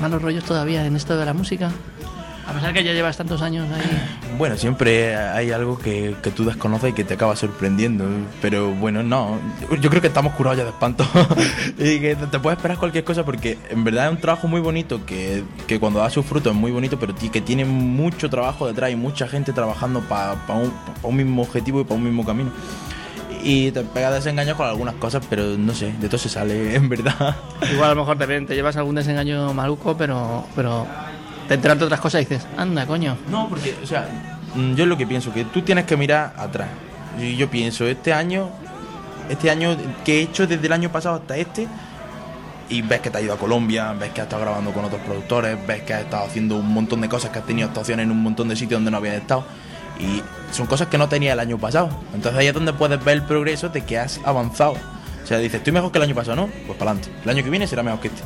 malos rollos todavía en esto de la música? A pesar que ya llevas tantos años ahí. Bueno, siempre hay algo que, que tú desconoces y que te acaba sorprendiendo. Pero bueno, no. Yo creo que estamos curados ya de espanto. y que te puedes esperar cualquier cosa porque en verdad es un trabajo muy bonito que, que cuando da sus frutos es muy bonito, pero que tiene mucho trabajo detrás y mucha gente trabajando para un, pa un mismo objetivo y para un mismo camino. Y te pegas desengaños con algunas cosas, pero no sé, de todo se sale, en verdad. Igual a lo mejor también te llevas algún desengaño maluco, pero, pero te enteras de otras cosas y dices, anda, coño. No, porque, o sea, mm, yo es lo que pienso, que tú tienes que mirar atrás. Y yo pienso, este año, este año que he hecho desde el año pasado hasta este, y ves que te has ido a Colombia, ves que has estado grabando con otros productores, ves que has estado haciendo un montón de cosas, que has tenido actuaciones en un montón de sitios donde no habías estado. Y son cosas que no tenía el año pasado. Entonces ahí es donde puedes ver el progreso de que has avanzado. O sea, dices, estoy mejor que el año pasado, ¿no? Pues para adelante. El año que viene será mejor que este.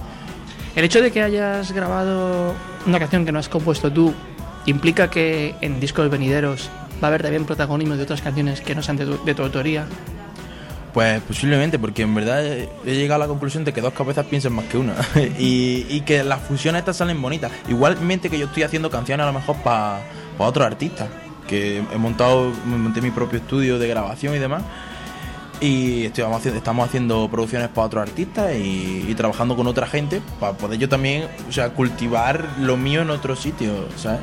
El hecho de que hayas grabado una canción que no has compuesto tú implica que en discos venideros va a haber también protagonismo de otras canciones que no sean de tu, de tu autoría. Pues posiblemente, porque en verdad he llegado a la conclusión de que dos cabezas piensan más que una. y, y que las fusiones estas salen bonitas. Igualmente que yo estoy haciendo canciones a lo mejor para otros artistas. Que he montado, monté mi propio estudio de grabación y demás. Y estamos haciendo producciones para otros artistas y, trabajando con otra gente para poder yo también, o sea, cultivar lo mío en otro sitio, ¿sabes?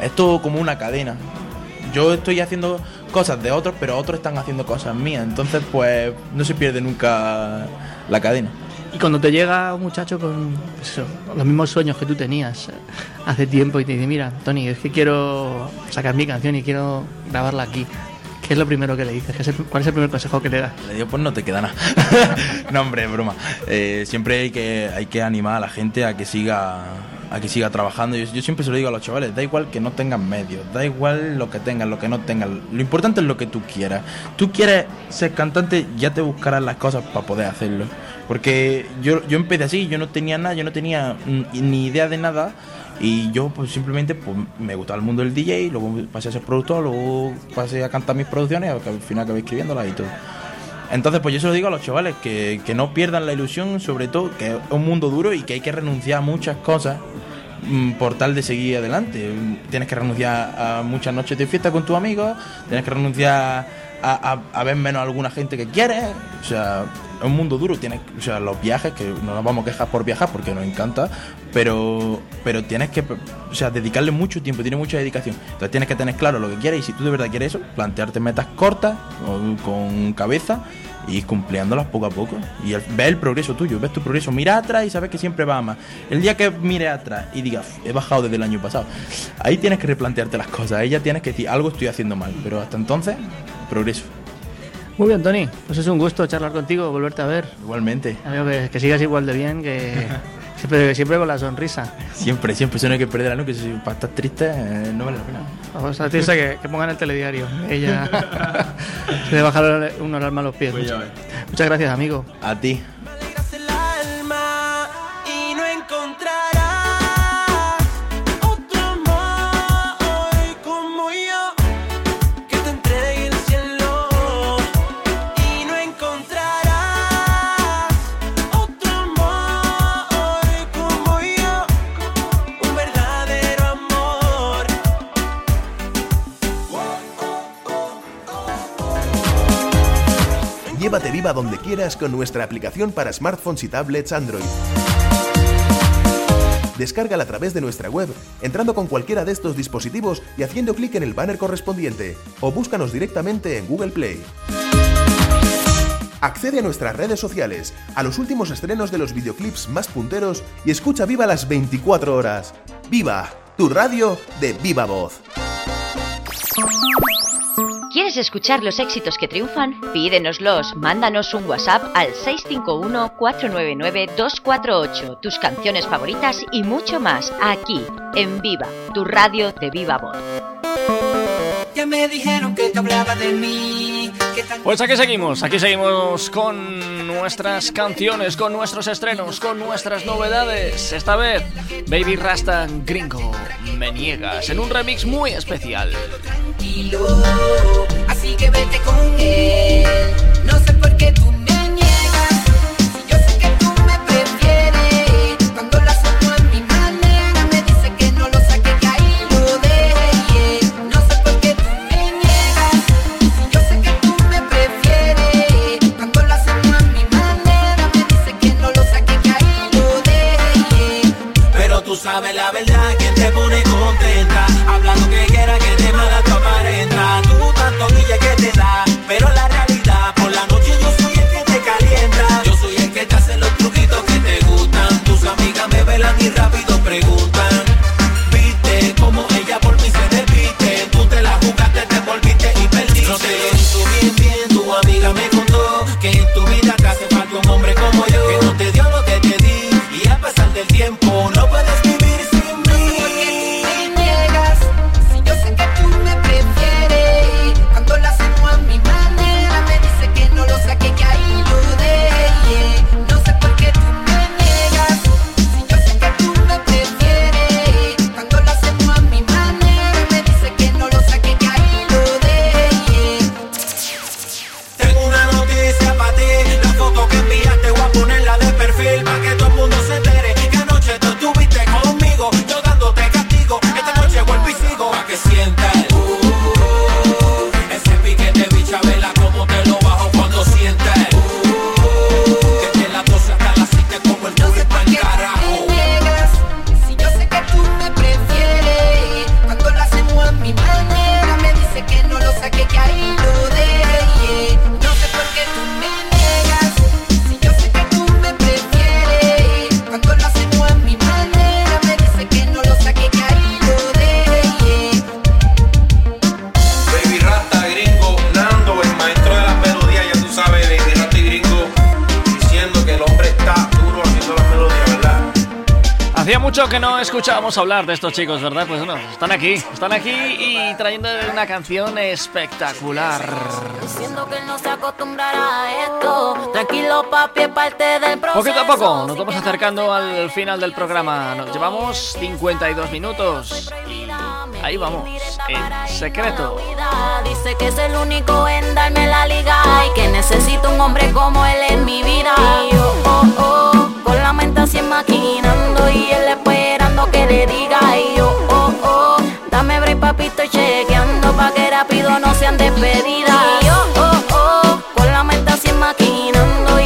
Es todo como una cadena. Yo estoy haciendo cosas de otros, pero otros están haciendo cosas mías. Entonces, pues, no se pierde nunca la cadena. Y cuando te llega un muchacho con pues los mismos sueños que tú tenías eh, hace tiempo y te dice, mira, Tony, es que quiero sacar mi canción y quiero grabarla aquí. ¿Qué es lo primero que le dices? ¿Qué es el- ¿Cuál es el primer consejo que le das? Le digo, pues no te queda nada. no, hombre, broma. Eh, siempre hay que, hay que animar a la gente a que siga a que siga trabajando. Yo, yo siempre se lo digo a los chavales, da igual que no tengan medios, da igual lo que tengan, lo que no tengan. Lo importante es lo que tú quieras. Tú quieres ser cantante, ya te buscarás las cosas para poder hacerlo. Porque yo, yo empecé así, yo no tenía nada, yo no tenía ni idea de nada. Y yo pues simplemente pues, me gustaba el mundo del DJ, luego pasé a ser productor, luego pasé a cantar mis producciones, al final acabé escribiéndolas y todo. Entonces, pues yo se lo digo a los chavales, que, que no pierdan la ilusión, sobre todo, que es un mundo duro y que hay que renunciar a muchas cosas mm, por tal de seguir adelante. Tienes que renunciar a muchas noches de fiesta con tus amigos, tienes que renunciar a, a- ver menos a alguna gente que quieres. O sea, un mundo duro. Tienes, o sea, los viajes, que no nos vamos a quejar por viajar porque nos encanta, pero, pero tienes que o sea, dedicarle mucho tiempo, tiene mucha dedicación. Entonces tienes que tener claro lo que quieres y si tú de verdad quieres eso, plantearte metas cortas, con cabeza y cumpliéndolas poco a poco. Y ves el progreso tuyo, ves tu progreso, mira atrás y sabes que siempre va a más. El día que mires atrás y digas, "Uf, he bajado desde el año pasado, ahí tienes que replantearte las cosas, ahí ya tienes que decir, algo estoy haciendo mal, pero hasta entonces, progreso. Muy bien, Tony. Pues es un gusto charlar contigo, volverte a ver. Igualmente. Amigo, que, que sigas igual de bien, que siempre, siempre con la sonrisa. Siempre, siempre, eso no hay que perder luz, que si para estar triste eh, no vale la pena. Vamos a decirse que, que pongan el telediario. Ella se le baja un alarma a los pies. Pues muchas gracias, amigo. A ti. Llévate viva donde quieras con nuestra aplicación para smartphones y tablets Android. Descárgala a través de nuestra web, entrando con cualquiera de estos dispositivos y haciendo clic en el banner correspondiente, o búscanos directamente en Google Play. Accede a nuestras redes sociales, a los últimos estrenos de los videoclips más punteros y escucha Viva las 24 horas. ¡Viva! Tu radio de Viva Voz. ¿Quieres escuchar los éxitos que triunfan? Pídenoslos, mándanos un WhatsApp al 651-499-248, tus canciones favoritas y mucho más, aquí, en Viva, tu radio de Viva Voz. Ya me dijeron que te hablaba de mí. Pues aquí seguimos, aquí seguimos con nuestras canciones, con nuestros estrenos, con nuestras novedades. Esta vez, Baby Rasta Gringo, Me Niegas, en un remix muy especial. tranquilo. Así que vete con él. No sé por qué tú sabes la verdad, quien te pone contenta. Habla lo que quiera, que de mala tu aparenta. Tú tanto guille que te da, pero la realidad, por la noche yo soy el que te calienta. Yo soy el que te hace los truquitos que te gustan. Tus amigas me velan y rápido no escuchábamos hablar de estos chicos, ¿verdad? Pues no, están aquí, están aquí y trayendo una canción espectacular. Diciendo que no se acostumbrará a esto. Tranquilo, papi, parte del proceso. Poquito a poco nos vamos acercando al final del programa. Nos llevamos 52 minutos y ahí vamos, en secreto. Dice que es el único en darme la liga y que necesito un hombre como él en mi vida. Y yo, oh, oh, con la mente así maquinando y él esperando que le diga. Y yo, oh, oh, dame break, papi, estoy chequeando pa' que rápido no sean despedidas. Y yo, oh, oh, con la mente así maquinando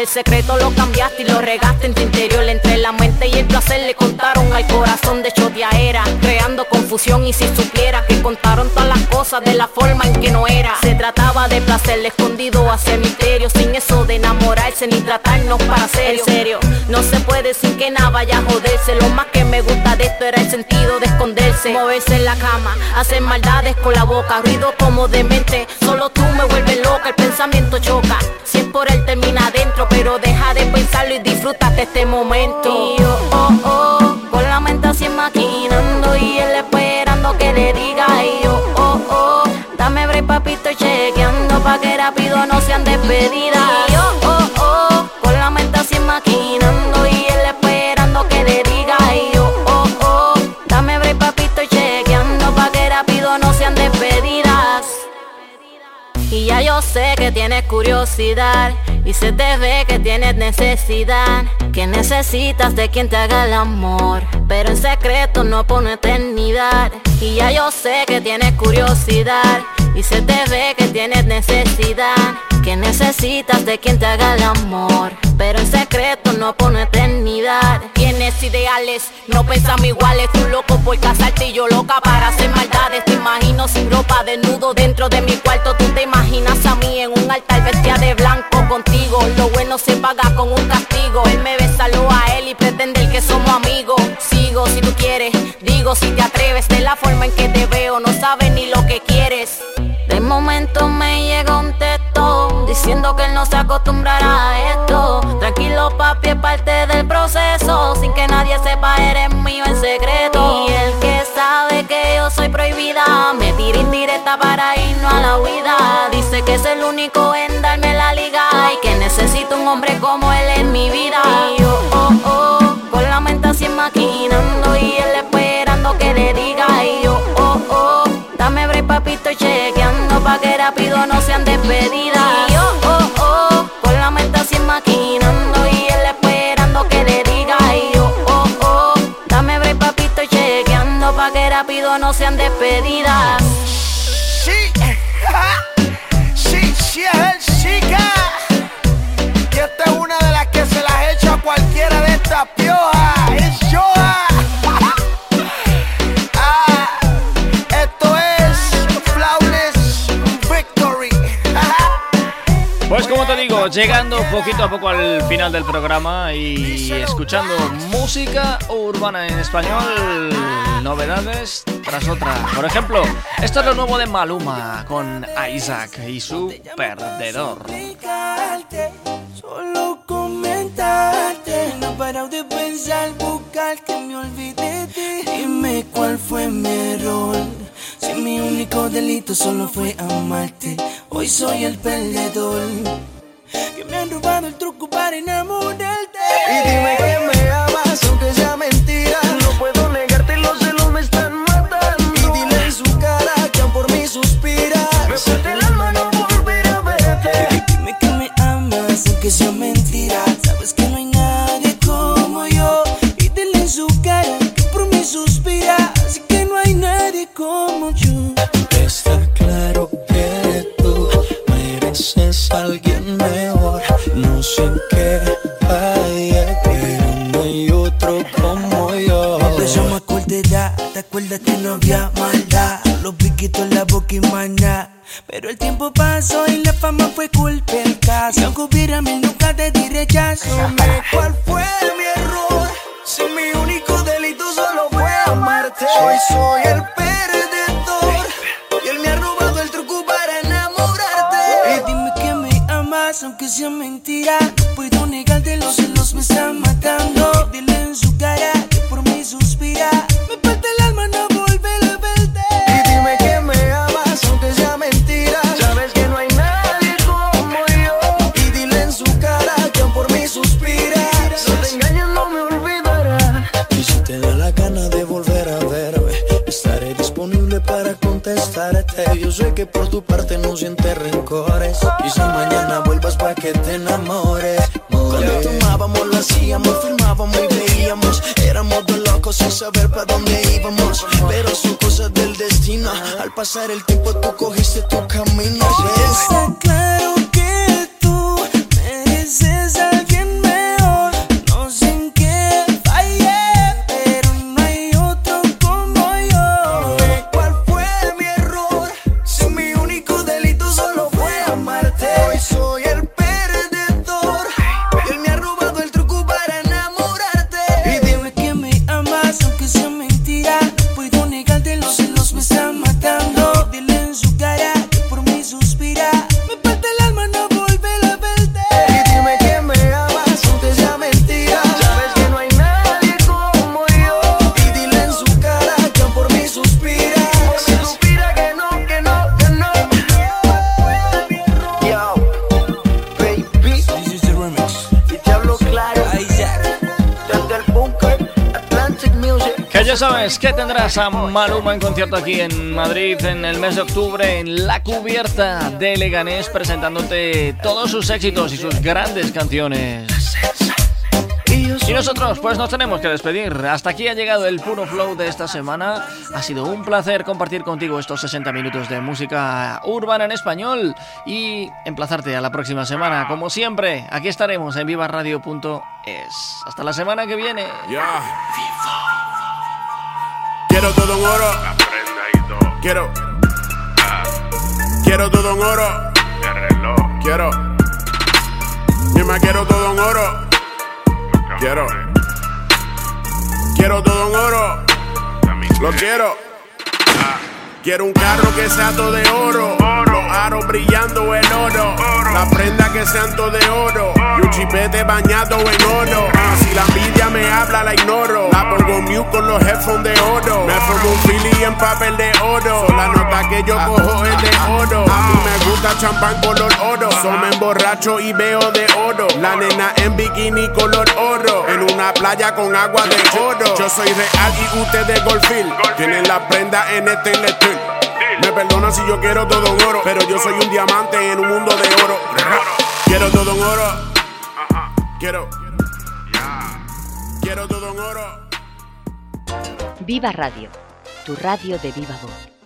El secreto lo cambiaste y lo regaste en tu interior. Entre la mente y el placer le contaron al corazón de era Creando confusión y si supiera que contaron todas las cosas de la forma en que no era. Se trataba de placer escondido hacia el misterio Sin eso de enamorarse ni tratarnos para serio. En serio, no se puede sin que nada vaya a joderse Lo más que me gusta de esto era el sentido de esconderse. Moverse en la cama, hacer maldades con la boca Ruido como demente, solo tú me vuelves loca El pensamiento choca, si es por él termina adentro Pero deja de pensarlo y disfrútate este momento. Y yo, oh, oh, con la mente así maquinando Y él esperando que le diga Y yo, oh, oh, dame break papi, estoy chequeando Pa' que rápido no sean despedidas y ya yo sé que tienes curiosidad y se te ve que tienes necesidad, que necesitas de quien te haga el amor, pero en secreto no por una eternidad. Y ya yo sé que tienes curiosidad y se te ve que tienes necesidad, que necesitas de quien te haga el amor, pero en secreto no por eternidad. Tienes ideales, no pensamos iguales, tú loco por casarte y yo loca para hacer maldades. Te imagino sin ropa, desnudo dentro de mi cuarto, tú te imaginas a mí en un altar vestida de blanco contigo. Lo bueno se paga con un castigo. Él me besa lo a él y pretende el que somos amigos. Sigo si tú quieres, digo si te atreves. De la forma en que te veo, no sabes ni lo que quieres. De momento me llega un diciendo que él no se acostumbrará a esto. Tranquilo, papi, es parte del proceso. Sin que nadie sepa, eres mío en secreto. Y el que sabe que yo soy prohibida, me tira indirecta para irnos a la huida. Dice que es el único en darme la liga y que necesito un hombre como él en mi vida. Y yo, oh, oh, con la mente así maquinando y él esperando que le diga. Y yo, oh, oh, dame break, papi, estoy chequeando pa' que rápido no sean rápido no sean despedidas. Sí, sí, sí es el chica. Y esta es una de las que se las echa a cualquiera de estas piojas. Es Joa. Ah, esto es Flawless Victory. Pues como te digo, llegando poquito a poco al final del programa y escuchando música urbana en español, novedades tras otra. Por ejemplo, esto es lo nuevo de Maluma con Isaac y su perdedor. explicarte, solo comentarte. No he parado de pensar, buscar que me olvide de ti. Dime cuál fue mi error. Si mi único delito solo fue amarte, hoy soy el perdedor. Que me han robado el truco para enamorarte. Y dime que me amas, aunque mereces a alguien mejor. No sé qué falla, pero no hay otro como yo. Empezamos a corta edad, te acuerdas que no había maldad. Los piquitos en la boca y maná. Pero el tiempo pasó y la fama fue culpa del caso. Si aunque hubiera mil nunca te di rechazo. Dime sea pasar el sabes que tendrás a Maluma en concierto aquí en Madrid en el mes de octubre en la cubierta de Leganés presentándote todos sus éxitos y sus grandes canciones. Y nosotros pues nos tenemos que despedir. Hasta aquí ha llegado el puro flow de esta semana. Ha sido un placer compartir contigo estos 60 minutos de música urbana en español y emplazarte a la próxima semana. Como siempre, aquí estaremos en vivaradio.es. Hasta la semana que viene. Quiero todo en oro. Quiero. Quiero todo en oro. Quiero. Mi quiero todo en oro. Quiero. Quiero todo en oro. Lo quiero. Quiero un carro que sea todo de oro. Los aro brillando el oro. La prenda que sean todo de oro. Y un chipete bañado en oro. Si la envidia me habla, la ignoro. La pongo mute con los headphones de oro. Me formo un Philly en papel de oro. La nota que yo cojo es de oro. A mí me gusta champán color oro. Son emborracho y veo de oro. La nena en bikini color oro. En una playa con agua de oro. Yo soy real y ustedes golfil. Tienen la prenda en este steel. Me perdonan si yo quiero todo en oro. Pero yo soy un diamante en un mundo de oro. Quiero todo en oro. Quiero. Quiero todo en oro. Viva Radio, tu radio de viva voz.